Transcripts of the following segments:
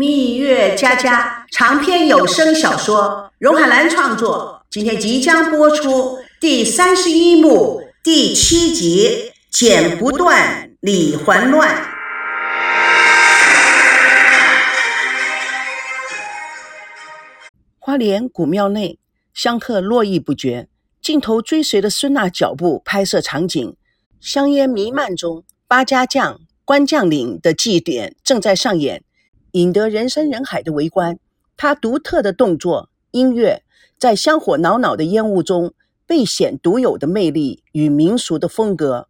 蜜月佳佳长篇有声小说，荣海兰创作，今天即将播出第三十一幕第七集《剪不断，理还乱》。花莲古庙内，香客络绎不绝，镜头追随着孙娜脚步拍摄场景，香烟弥漫中，八家将、关将领的祭典正在上演。引得人山人海的围观，他独特的动作、音乐，在香火袅袅的烟雾中，倍显独有的魅力与民俗的风格。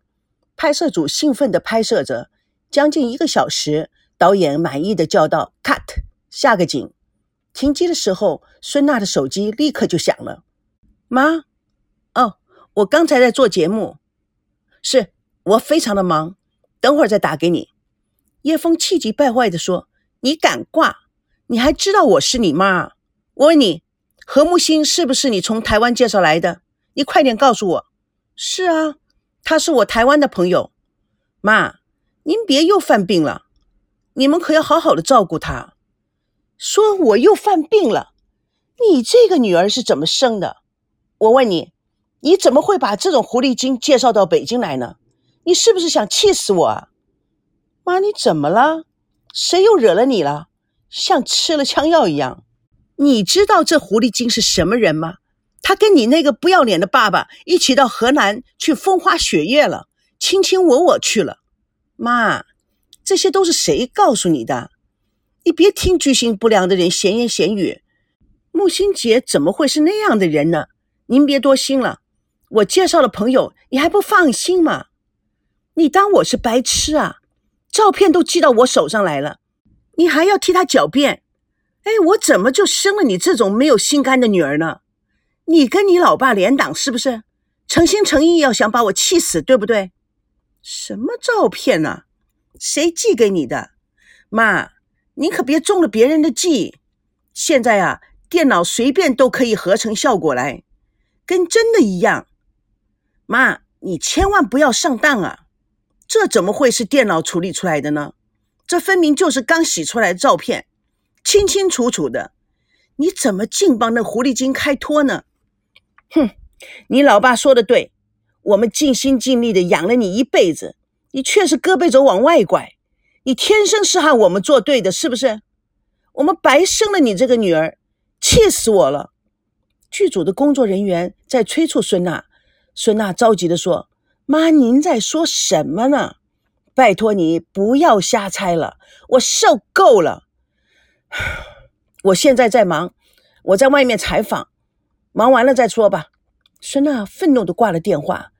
拍摄组兴奋地拍摄着，将近一个小时，导演满意的叫道：“Cut，下个景。”停机的时候，孙娜的手机立刻就响了。妈，哦，我刚才在做节目，是我非常的忙，等会儿再打给你。叶枫气急败坏地说。你敢挂？你还知道我是你妈？我问你，何木星是不是你从台湾介绍来的？你快点告诉我。是啊，他是我台湾的朋友。妈，您别又犯病了，你们可要好好的照顾他。说我又犯病了？你这个女儿是怎么生的？我问你，你怎么会把这种狐狸精介绍到北京来呢？你是不是想气死我啊？妈，你怎么了？谁又惹了你了？像吃了枪药一样。你知道这狐狸精是什么人吗？他跟你那个不要脸的爸爸一起到河南去风花雪月了，卿卿我我去了。妈，这些都是谁告诉你的？你别听居心不良的人闲言闲语。木心姐怎么会是那样的人呢？您别多心了。我介绍了朋友，你还不放心吗？你当我是白痴啊？照片都寄到我手上来了，你还要替他狡辩？哎，我怎么就生了你这种没有心肝的女儿呢？你跟你老爸联党是不是？诚心诚意要想把我气死，对不对？什么照片呢？谁寄给你的？妈，你可别中了别人的计。现在啊，电脑随便都可以合成效果来，跟真的一样。妈，你千万不要上当啊！这怎么会是电脑处理出来的呢？这分明就是刚洗出来的照片，清清楚楚的。你怎么净帮那狐狸精开脱呢？哼，你老爸说的对，我们尽心尽力的养了你一辈子，你却是胳膊肘往外拐。你天生是和我们作对的，是不是？我们白生了你这个女儿，气死我了！剧组的工作人员在催促孙娜，孙娜着急的说。妈，您在说什么呢？拜托你不要瞎猜了，我受够了。我现在在忙，我在外面采访，忙完了再说吧。孙娜愤怒的挂了电话。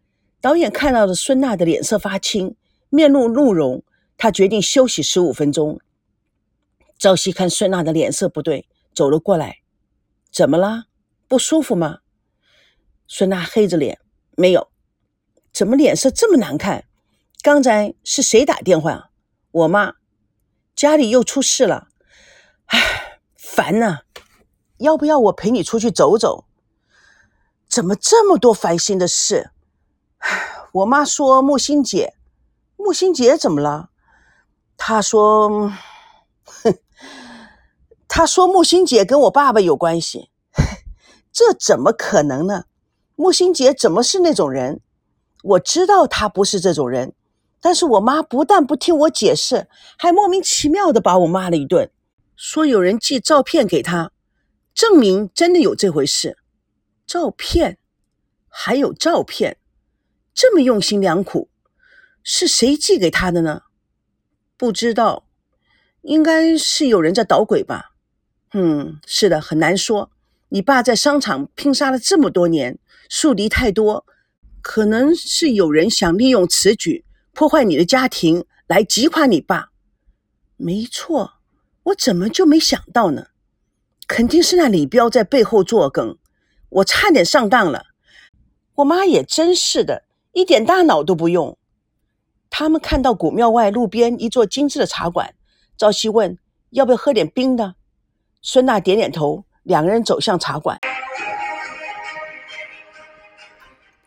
导演看到了孙娜的脸色发青，面露怒容，他决定休息十五分钟。朝夕看孙娜的脸色不对，走了过来。怎么了？不舒服吗？孙娜黑着脸，没有。怎么脸色这么难看？刚才是谁打电话？我妈，家里又出事了，唉，烦呐！要不要我陪你出去走走？怎么这么多烦心的事？唉我妈说木心姐，木心姐怎么了？她说，哼，她说木心姐跟我爸爸有关系，这怎么可能呢？木心姐怎么是那种人？我知道他不是这种人，但是我妈不但不听我解释，还莫名其妙的把我骂了一顿，说有人寄照片给他，证明真的有这回事。照片，还有照片，这么用心良苦，是谁寄给他的呢？不知道，应该是有人在捣鬼吧。嗯，是的，很难说。你爸在商场拼杀了这么多年，树敌太多。可能是有人想利用此举破坏你的家庭，来击垮你爸。没错，我怎么就没想到呢？肯定是那李彪在背后作梗，我差点上当了。我妈也真是的，一点大脑都不用。他们看到古庙外路边一座精致的茶馆，朝夕问要不要喝点冰的。孙娜点点头，两个人走向茶馆。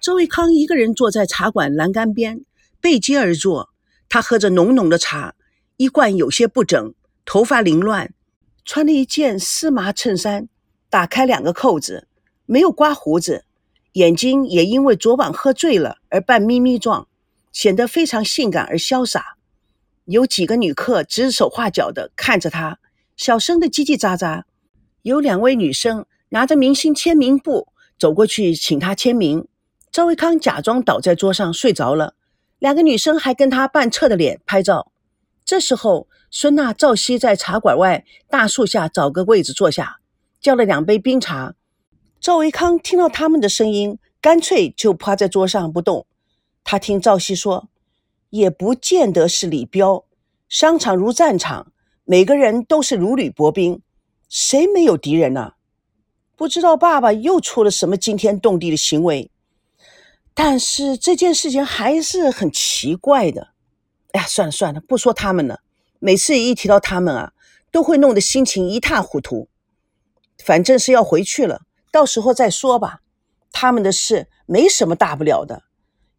周卫康一个人坐在茶馆栏杆边，背街而坐。他喝着浓浓的茶，衣冠有些不整，头发凌乱，穿了一件丝麻衬衫，打开两个扣子，没有刮胡子，眼睛也因为昨晚喝醉了而半眯眯状，显得非常性感而潇洒。有几个女客指手画脚的看着他，小声的叽叽喳喳。有两位女生拿着明星签名簿走过去请他签名。赵维康假装倒在桌上睡着了，两个女生还跟他半侧的脸拍照。这时候，孙娜、赵熙在茶馆外大树下找个位置坐下，叫了两杯冰茶。赵维康听到他们的声音，干脆就趴在桌上不动。他听赵熙说，也不见得是李彪。商场如战场，每个人都是如履薄冰。谁没有敌人呢？不知道爸爸又出了什么惊天动地的行为，但是这件事情还是很奇怪的。哎呀，算了算了，不说他们了。每次一提到他们啊，都会弄得心情一塌糊涂。反正是要回去了，到时候再说吧。他们的事没什么大不了的。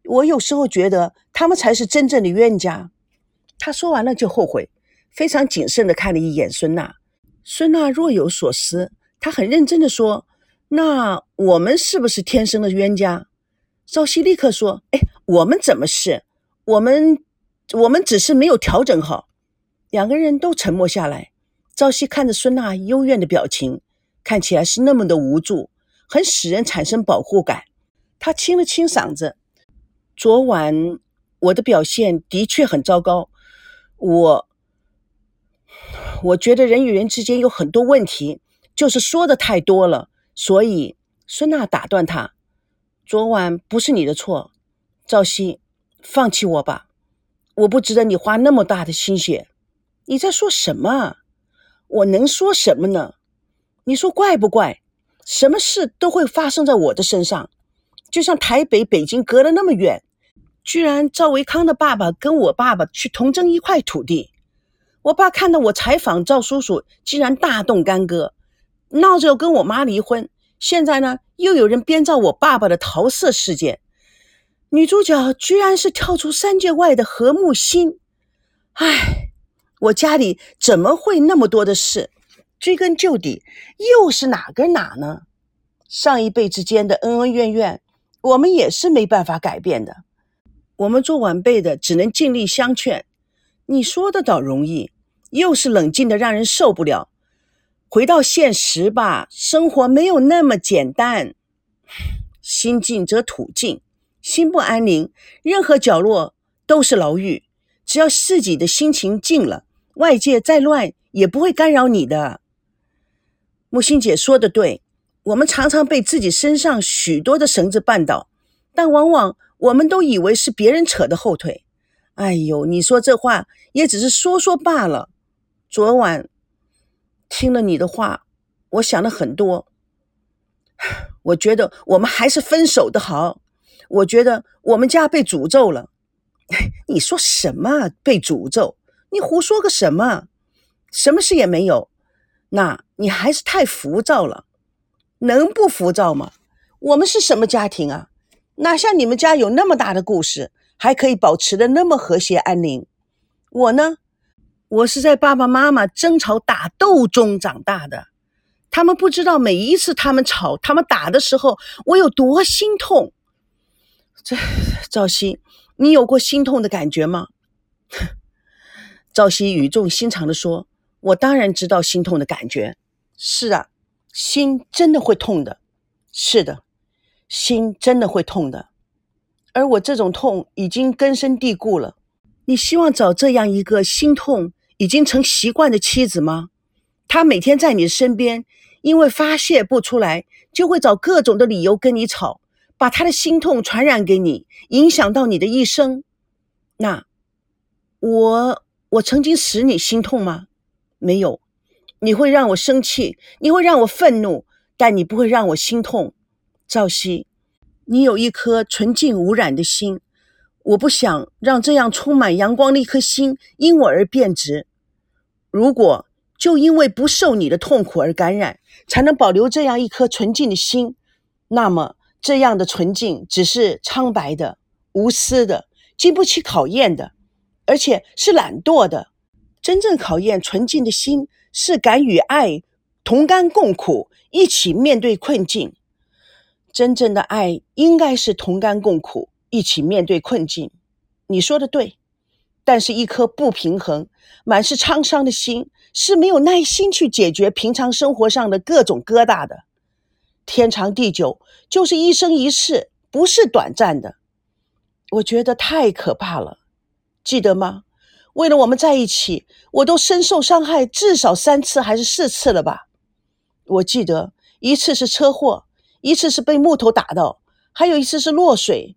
我有时候觉得他们才是真正的冤家。他说完了就后悔，非常谨慎地看了一眼孙娜。孙娜若有所思，她很认真地说：“那我们是不是天生的冤家？”赵熙立刻说：“哎，我们怎么是？我们，我们只是没有调整好。”两个人都沉默下来。赵熙看着孙娜幽怨的表情，看起来是那么的无助，很使人产生保护感。他清了清嗓子：“昨晚我的表现的确很糟糕，我。”我觉得人与人之间有很多问题，就是说的太多了。所以孙娜打断他：“昨晚不是你的错，赵熙，放弃我吧，我不值得你花那么大的心血。”你在说什么？我能说什么呢？你说怪不怪？什么事都会发生在我的身上，就像台北、北京隔了那么远，居然赵维康的爸爸跟我爸爸去同争一块土地。我爸看到我采访赵叔叔，竟然大动干戈，闹着要跟我妈离婚。现在呢，又有人编造我爸爸的桃色事件，女主角居然是跳出三界外的何木心。唉，我家里怎么会那么多的事？追根究底，又是哪跟哪呢？上一辈之间的恩恩怨怨，我们也是没办法改变的。我们做晚辈的，只能尽力相劝。你说的倒容易。又是冷静的，让人受不了。回到现实吧，生活没有那么简单。心静则土静，心不安宁，任何角落都是牢狱。只要自己的心情静了，外界再乱也不会干扰你的。木心姐说的对，我们常常被自己身上许多的绳子绊倒，但往往我们都以为是别人扯的后腿。哎呦，你说这话也只是说说罢了。昨晚听了你的话，我想了很多。我觉得我们还是分手的好。我觉得我们家被诅咒了。你说什么被诅咒？你胡说个什么？什么事也没有。那你还是太浮躁了。能不浮躁吗？我们是什么家庭啊？哪像你们家有那么大的故事，还可以保持的那么和谐安宁？我呢？我是在爸爸妈妈争吵打斗中长大的，他们不知道每一次他们吵、他们打的时候，我有多心痛。这赵熙，你有过心痛的感觉吗？赵熙语重心长的说：“我当然知道心痛的感觉。是啊，心真的会痛的。是的，心真的会痛的。而我这种痛已经根深蒂固了。你希望找这样一个心痛？”已经成习惯的妻子吗？他每天在你身边，因为发泄不出来，就会找各种的理由跟你吵，把他的心痛传染给你，影响到你的一生。那我我曾经使你心痛吗？没有。你会让我生气，你会让我愤怒，但你不会让我心痛。赵熙，你有一颗纯净无染的心。我不想让这样充满阳光的一颗心因我而变质。如果就因为不受你的痛苦而感染，才能保留这样一颗纯净的心，那么这样的纯净只是苍白的、无私的、经不起考验的，而且是懒惰的。真正考验纯净的心，是敢与爱同甘共苦，一起面对困境。真正的爱应该是同甘共苦，一起面对困境。你说的对，但是一颗不平衡、满是沧桑的心，是没有耐心去解决平常生活上的各种疙瘩的。天长地久，就是一生一世，不是短暂的。我觉得太可怕了，记得吗？为了我们在一起，我都深受伤害至少三次还是四次了吧？我记得一次是车祸，一次是被木头打到，还有一次是落水，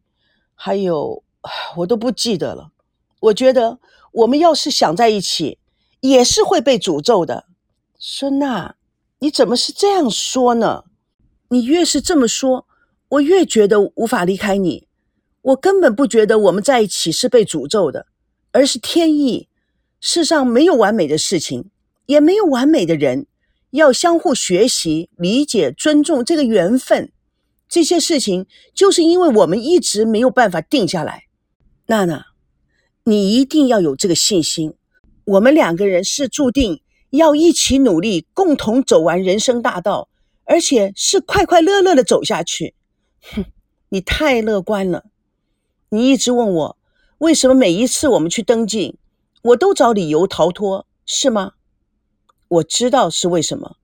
还有我都不记得了。我觉得我们要是想在一起，也是会被诅咒的。孙娜，你怎么是这样说呢？你越是这么说，我越觉得无法离开你。我根本不觉得我们在一起是被诅咒的。而是天意，世上没有完美的事情，也没有完美的人，要相互学习、理解、尊重这个缘分。这些事情就是因为我们一直没有办法定下来。娜娜，你一定要有这个信心。我们两个人是注定要一起努力，共同走完人生大道，而且是快快乐乐的走下去。哼，你太乐观了。你一直问我。为什么每一次我们去登记，我都找理由逃脱，是吗？我知道是为什么。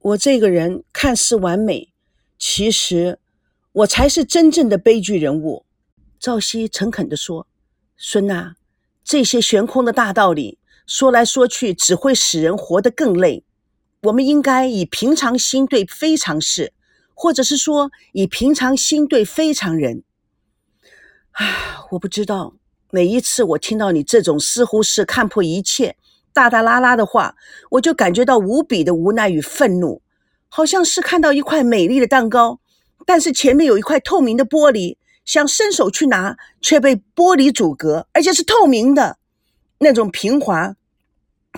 我这个人看似完美，其实我才是真正的悲剧人物。赵熙诚恳地说：“孙娜，这些悬空的大道理，说来说去只会使人活得更累。我们应该以平常心对非常事，或者是说以平常心对非常人。”啊，我不知道。每一次我听到你这种似乎是看破一切、大大拉拉的话，我就感觉到无比的无奈与愤怒，好像是看到一块美丽的蛋糕，但是前面有一块透明的玻璃，想伸手去拿，却被玻璃阻隔，而且是透明的，那种平滑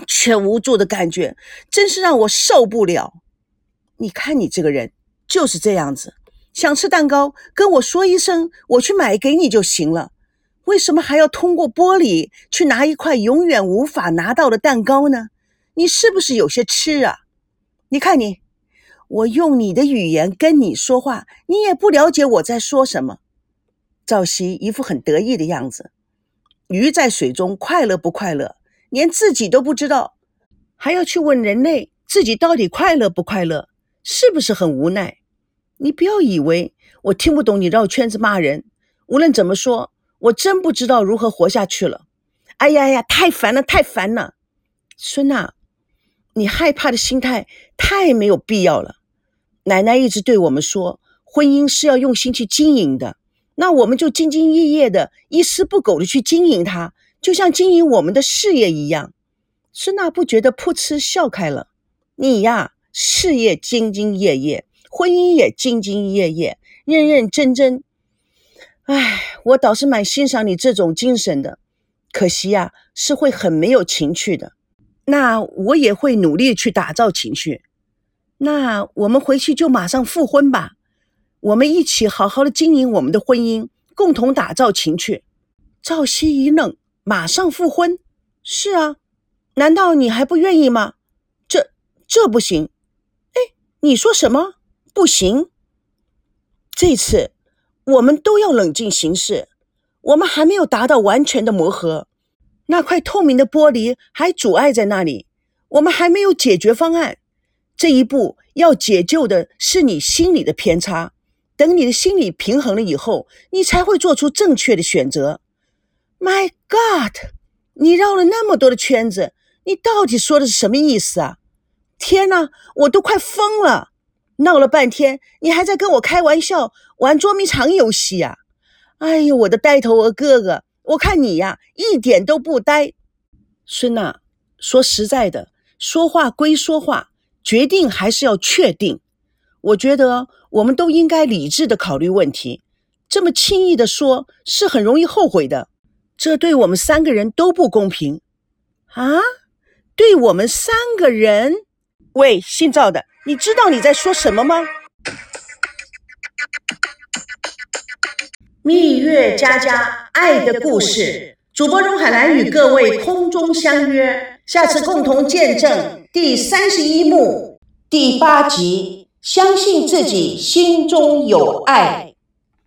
却无助的感觉，真是让我受不了。你看你这个人就是这样子。想吃蛋糕，跟我说一声，我去买给你就行了。为什么还要通过玻璃去拿一块永远无法拿到的蛋糕呢？你是不是有些痴啊？你看你，我用你的语言跟你说话，你也不了解我在说什么。赵熙一副很得意的样子，鱼在水中快乐不快乐，连自己都不知道，还要去问人类自己到底快乐不快乐，是不是很无奈？你不要以为我听不懂你绕圈子骂人。无论怎么说，我真不知道如何活下去了。哎呀呀，太烦了，太烦了！孙娜，你害怕的心态太没有必要了。奶奶一直对我们说，婚姻是要用心去经营的，那我们就兢兢业业的、一丝不苟的去经营它，就像经营我们的事业一样。孙娜不觉得噗嗤笑开了。你呀，事业兢兢业业。婚姻也兢兢业业、认认真真。哎，我倒是蛮欣赏你这种精神的，可惜呀，是会很没有情趣的。那我也会努力去打造情趣。那我们回去就马上复婚吧，我们一起好好的经营我们的婚姻，共同打造情趣。赵熙一愣，马上复婚？是啊，难道你还不愿意吗？这这不行。哎，你说什么？不行，这次我们都要冷静行事。我们还没有达到完全的磨合，那块透明的玻璃还阻碍在那里。我们还没有解决方案。这一步要解救的是你心理的偏差。等你的心理平衡了以后，你才会做出正确的选择。My God，你绕了那么多的圈子，你到底说的是什么意思啊？天哪，我都快疯了！闹了半天，你还在跟我开玩笑，玩捉迷藏游戏呀？哎呦，我的呆头鹅哥哥，我看你呀，一点都不呆。孙娜，说实在的，说话归说话，决定还是要确定。我觉得我们都应该理智的考虑问题，这么轻易的说，是很容易后悔的。这对我们三个人都不公平啊！对我们三个人，喂，姓赵的。你知道你在说什么吗？蜜月佳佳爱的故事，主播荣海兰与各位空中相约，下次共同见证。第三十一幕第八集，相信自己心中有爱。